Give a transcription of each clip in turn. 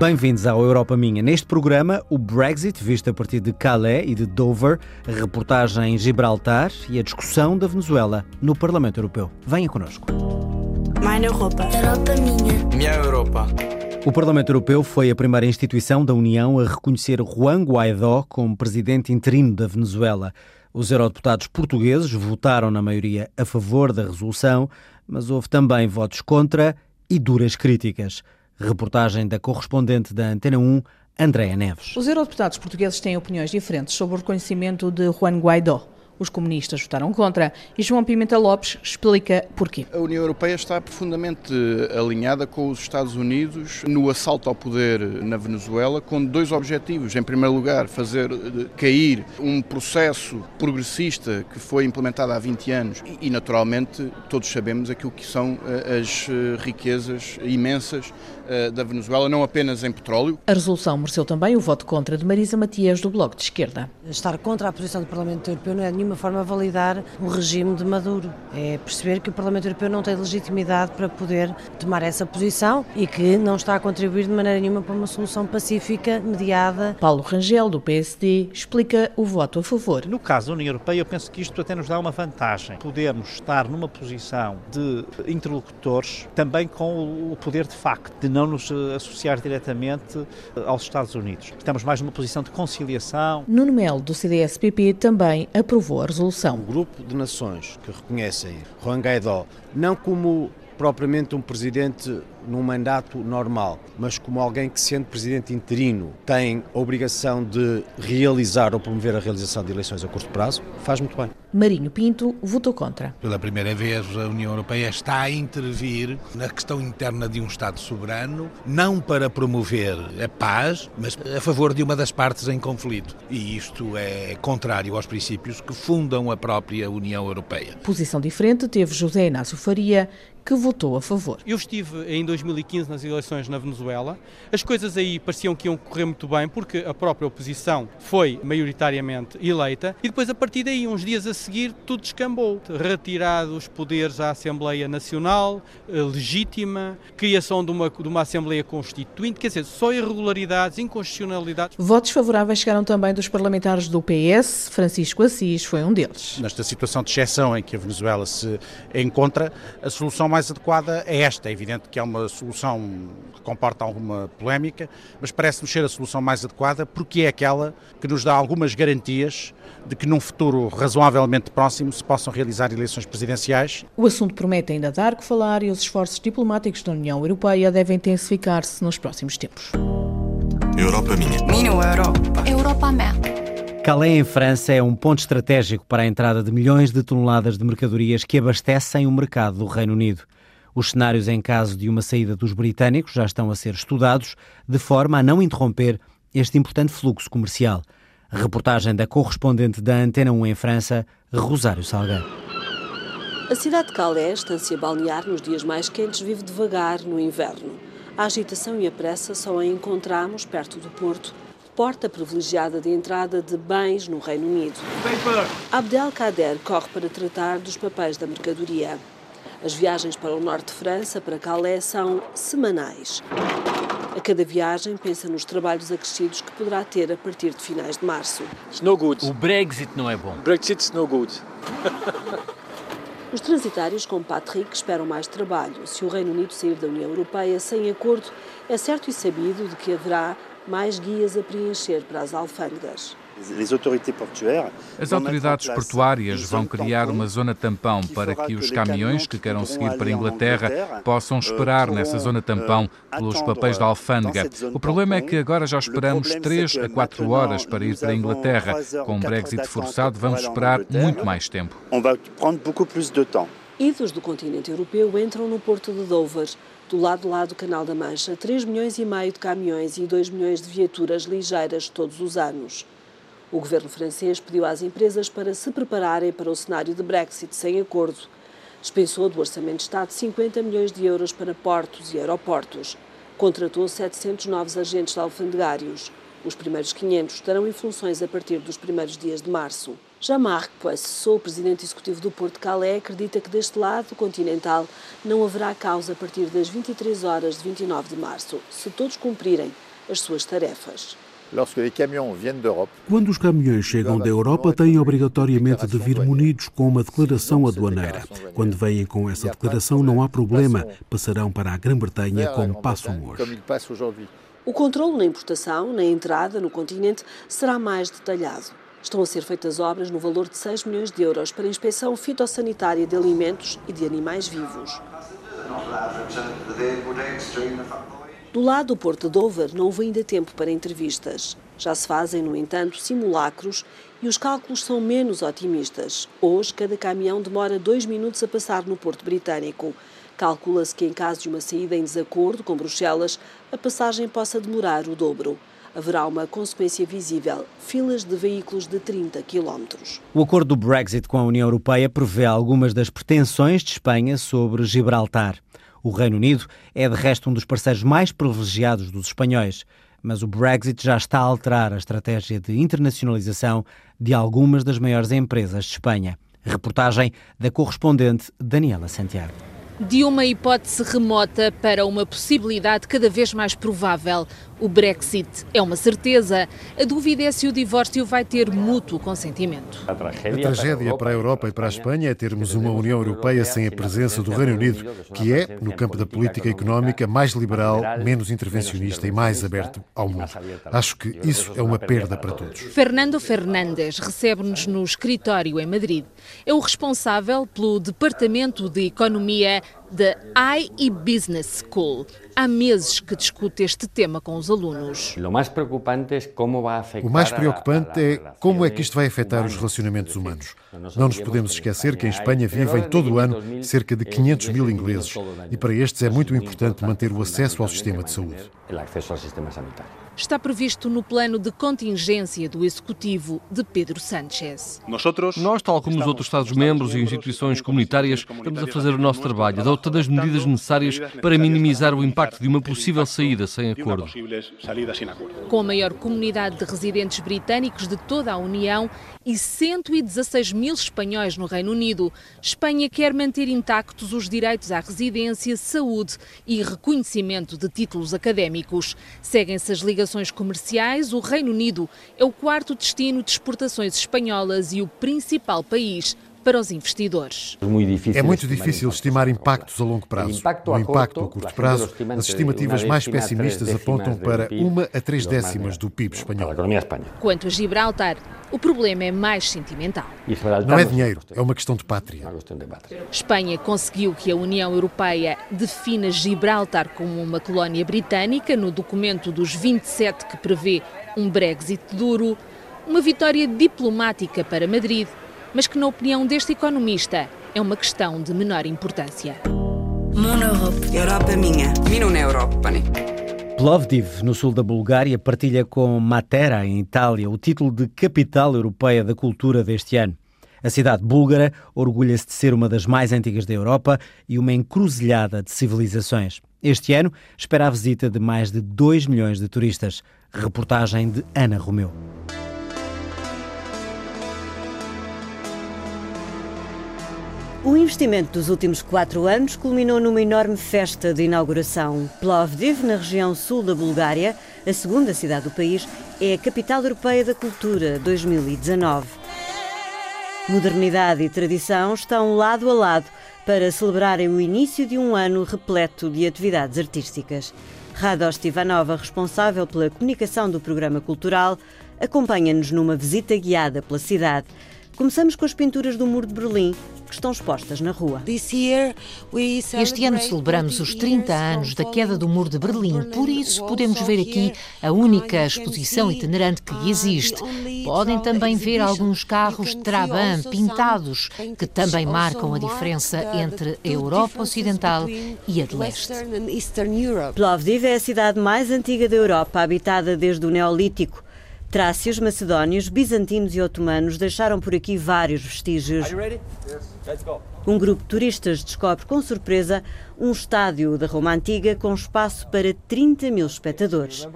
Bem-vindos ao Europa Minha. Neste programa, o Brexit, visto a partir de Calais e de Dover, a reportagem em Gibraltar e a discussão da Venezuela no Parlamento Europeu. Venha connosco. Minha Europa. Europa Minha. Minha Europa. O Parlamento Europeu foi a primeira instituição da União a reconhecer Juan Guaidó como presidente interino da Venezuela. Os eurodeputados portugueses votaram na maioria a favor da resolução, mas houve também votos contra e duras críticas. Reportagem da correspondente da Antena 1, Andréa Neves. Os eurodeputados portugueses têm opiniões diferentes sobre o reconhecimento de Juan Guaidó. Os comunistas votaram contra e João Pimenta Lopes explica porquê. A União Europeia está profundamente alinhada com os Estados Unidos no assalto ao poder na Venezuela, com dois objetivos. Em primeiro lugar, fazer cair um processo progressista que foi implementado há 20 anos e, naturalmente, todos sabemos aquilo que são eh, as eh, riquezas imensas eh, da Venezuela, não apenas em petróleo. A resolução mereceu também o voto contra de Marisa Matias, do Bloco de Esquerda. Estar contra a posição do Parlamento Europeu não é nenhuma forma validar o regime de Maduro. É perceber que o Parlamento Europeu não tem legitimidade para poder tomar essa posição e que não está a contribuir de maneira nenhuma para uma solução pacífica, mediada. Paulo Rangel, do PSD, explica o voto a favor. No caso da União Europeia, eu penso que isto até nos dá uma vantagem. Podermos estar numa posição de interlocutores também com o poder de facto, de não nos associar diretamente aos Estados Unidos. Estamos mais numa posição de conciliação. Nuno Melo, do CDS-PP, também aprovou a resolução. O grupo de nações que reconhecem Juan Guaidó não como propriamente um presidente num mandato normal, mas como alguém que, sendo presidente interino, tem a obrigação de realizar ou promover a realização de eleições a curto prazo, faz muito bem. Marinho Pinto votou contra. Pela primeira vez, a União Europeia está a intervir na questão interna de um Estado soberano, não para promover a paz, mas a favor de uma das partes em conflito. E isto é contrário aos princípios que fundam a própria União Europeia. Posição diferente teve José Inácio Faria, que votou a favor. Eu estive em 2015 nas eleições na Venezuela. As coisas aí pareciam que iam correr muito bem porque a própria oposição foi maioritariamente eleita e depois a partir daí, uns dias a seguir, tudo descambou. Retirado os poderes à Assembleia Nacional, eh, legítima, criação de uma, de uma Assembleia Constituinte, quer dizer, só irregularidades, inconstitucionalidades. Votos favoráveis chegaram também dos parlamentares do PS, Francisco Assis foi um deles. Nesta situação de exceção em que a Venezuela se encontra, a solução mais adequada é esta. É evidente que é uma solução que comporta alguma polémica, mas parece-nos ser a solução mais adequada porque é aquela que nos dá algumas garantias de que num futuro razoavelmente próximo se possam realizar eleições presidenciais. O assunto promete ainda dar que falar e os esforços diplomáticos da União Europeia devem intensificar-se nos próximos tempos. Europa minha. Minha Europa. Europa minha. Calais, em França, é um ponto estratégico para a entrada de milhões de toneladas de mercadorias que abastecem o mercado do Reino Unido. Os cenários em caso de uma saída dos britânicos já estão a ser estudados, de forma a não interromper este importante fluxo comercial. Reportagem da correspondente da Antena 1 em França, Rosário Salgueiro. A cidade de Calais, estância balnear nos dias mais quentes, vive devagar no inverno. A agitação e a pressa só a encontramos perto do Porto, porta privilegiada de entrada de bens no Reino Unido. Abdelkader corre para tratar dos papéis da mercadoria. As viagens para o norte de França, para Calais, são semanais. A cada viagem pensa nos trabalhos acrescidos que poderá ter a partir de finais de março. O Brexit não é bom. Brexit no good. Os transitários como Patrick esperam mais trabalho. Se o Reino Unido sair da União Europeia sem acordo, é certo e sabido de que haverá mais guias a preencher para as alfândegas. As autoridades portuárias vão criar uma zona tampão para que os caminhões que queiram seguir para a Inglaterra possam esperar nessa zona tampão pelos papéis da alfândega. O problema é que agora já esperamos 3 a 4 horas para ir para a Inglaterra. Com o Brexit forçado, vamos esperar muito mais tempo. Idos do continente europeu entram no porto de Dover. Do lado lá do Canal da Mancha, 3 milhões e meio de caminhões e 2 milhões de viaturas ligeiras todos os anos. O governo francês pediu às empresas para se prepararem para o cenário de Brexit sem acordo. Dispensou do Orçamento de Estado 50 milhões de euros para portos e aeroportos. Contratou 700 novos agentes alfandegários. Os primeiros 500 estarão em funções a partir dos primeiros dias de março. Jean-Marc Poissou, presidente executivo do Porto de Calais, acredita que deste lado continental não haverá causa a partir das 23 horas de 29 de março. Se todos cumprirem as suas tarefas. Quando os caminhões chegam da Europa, têm obrigatoriamente de vir munidos com uma declaração aduaneira. Quando vêm com essa declaração, não há problema, passarão para a Grã-Bretanha como passam hoje. O controle na importação, na entrada no continente, será mais detalhado. Estão a ser feitas obras no valor de 6 milhões de euros para a inspeção fitossanitária de alimentos e de animais vivos. Do lado do Porto de Dover, não houve ainda tempo para entrevistas. Já se fazem, no entanto, simulacros e os cálculos são menos otimistas. Hoje, cada caminhão demora dois minutos a passar no Porto Britânico. Calcula-se que, em caso de uma saída em desacordo com Bruxelas, a passagem possa demorar o dobro haverá uma consequência visível: filas de veículos de 30 km. O acordo do Brexit com a União Europeia prevê algumas das pretensões de Espanha sobre Gibraltar. O Reino Unido é, de resto, um dos parceiros mais privilegiados dos espanhóis. Mas o Brexit já está a alterar a estratégia de internacionalização de algumas das maiores empresas de Espanha. Reportagem da correspondente Daniela Santiago. De uma hipótese remota para uma possibilidade cada vez mais provável, o Brexit é uma certeza. A dúvida é se o divórcio vai ter mútuo consentimento. A tragédia para a Europa e para a Espanha é termos uma União Europeia sem a presença do Reino Unido, que é, no campo da política económica, mais liberal, menos intervencionista e mais aberto ao mundo. Acho que isso é uma perda para todos. Fernando Fernandes recebe-nos no escritório em Madrid. É o responsável pelo Departamento de Economia da IE Business School. Há meses que discute este tema com os alunos. O mais preocupante é como é que isto vai afetar os relacionamentos humanos. Não nos podemos esquecer que em Espanha vivem todo o ano cerca de 500 mil ingleses e para estes é muito importante manter o acesso ao sistema de saúde está previsto no plano de contingência do Executivo de Pedro Sánchez. Nós, tal como os outros Estados-membros e instituições comunitárias, estamos a fazer o nosso trabalho, adotando as medidas necessárias para minimizar o impacto de uma possível saída sem acordo. Com a maior comunidade de residentes britânicos de toda a União e 116 mil espanhóis no Reino Unido, Espanha quer manter intactos os direitos à residência, saúde e reconhecimento de títulos académicos. Seguem-se as ligações relações comerciais, o Reino Unido é o quarto destino de exportações espanholas e o principal país para os investidores. É muito difícil estimar impactos a longo prazo. O impacto a curto prazo, as estimativas mais pessimistas apontam para uma a três décimas do PIB espanhol. Quanto a Gibraltar, o problema é mais sentimental. Não é dinheiro, é uma questão de pátria. Espanha conseguiu que a União Europeia defina Gibraltar como uma colónia britânica no documento dos 27 que prevê um Brexit duro, uma vitória diplomática para Madrid mas que, na opinião deste economista, é uma questão de menor importância. Europa minha. Europa. Plovdiv, no sul da Bulgária, partilha com Matera, em Itália, o título de Capital Europeia da Cultura deste ano. A cidade búlgara orgulha-se de ser uma das mais antigas da Europa e uma encruzilhada de civilizações. Este ano espera a visita de mais de 2 milhões de turistas. Reportagem de Ana Romeu. O investimento dos últimos quatro anos culminou numa enorme festa de inauguração. Plovdiv, na região sul da Bulgária, a segunda cidade do país, é a capital europeia da cultura 2019. Modernidade e tradição estão lado a lado para celebrarem o início de um ano repleto de atividades artísticas. Radost Ivanova, responsável pela comunicação do programa cultural, acompanha-nos numa visita guiada pela cidade. Começamos com as pinturas do Muro de Berlim, que estão expostas na rua. Este ano celebramos os 30 anos da queda do Muro de Berlim, por isso podemos ver aqui a única exposição itinerante que existe. Podem também ver alguns carros Trabant pintados, que também marcam a diferença entre a Europa Ocidental e a de Leste. Plovdiv é a cidade mais antiga da Europa, habitada desde o Neolítico. Trácios, macedónios, bizantinos e otomanos deixaram por aqui vários vestígios. Um grupo de turistas descobre com surpresa um estádio da Roma Antiga com espaço para 30 mil espectadores.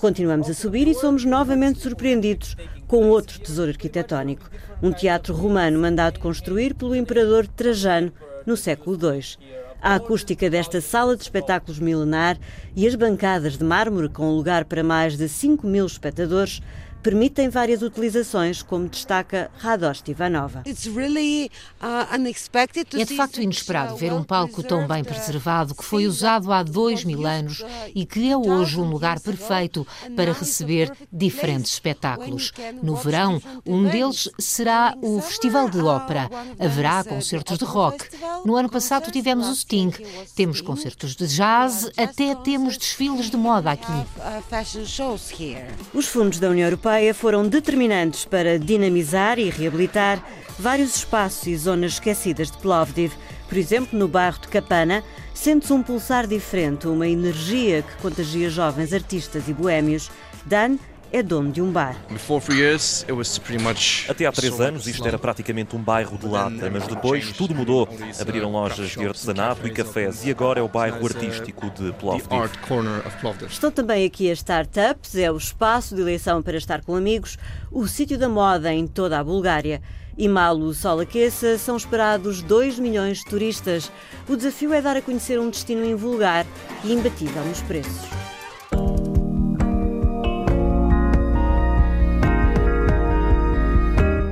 Continuamos a subir e somos novamente surpreendidos com outro tesouro arquitetónico, um teatro romano mandado construir pelo imperador Trajano no século II. A acústica desta sala de espetáculos milenar e as bancadas de mármore com lugar para mais de 5 mil espectadores permitem várias utilizações, como destaca Radost Ivanova. Uh, é de facto inesperado ver um palco tão bem preservado que foi usado há dois mil anos e que é hoje um lugar perfeito para receber diferentes espetáculos. No verão, um deles será o Festival de Ópera. Haverá concertos de rock. No ano passado tivemos o Sting, temos concertos de jazz, até temos desfiles de moda aqui. Os fundos da União Europeia Europeia foram determinantes para dinamizar e reabilitar vários espaços e zonas esquecidas de Plovdiv. Por exemplo, no bairro de Capana, sente-se um pulsar diferente, uma energia que contagia jovens artistas e boêmios. Dan é dono de um bar. Até há três anos isto era praticamente um bairro de lata, mas depois tudo mudou. Abriram lojas de artesanato e cafés e agora é o bairro artístico de Plovdiv. Estão também aqui as startups, é o espaço de eleição para estar com amigos, o sítio da moda em toda a Bulgária. E mal o sol aqueça, são esperados 2 milhões de turistas. O desafio é dar a conhecer um destino invulgar e imbatível nos preços.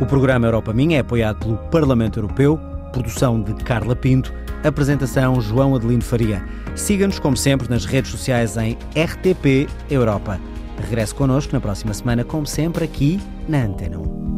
O programa Europa Minha é apoiado pelo Parlamento Europeu, produção de Carla Pinto, apresentação João Adelino Faria. Siga-nos, como sempre, nas redes sociais em RTP Europa. Regresse connosco na próxima semana, como sempre, aqui na Antena 1.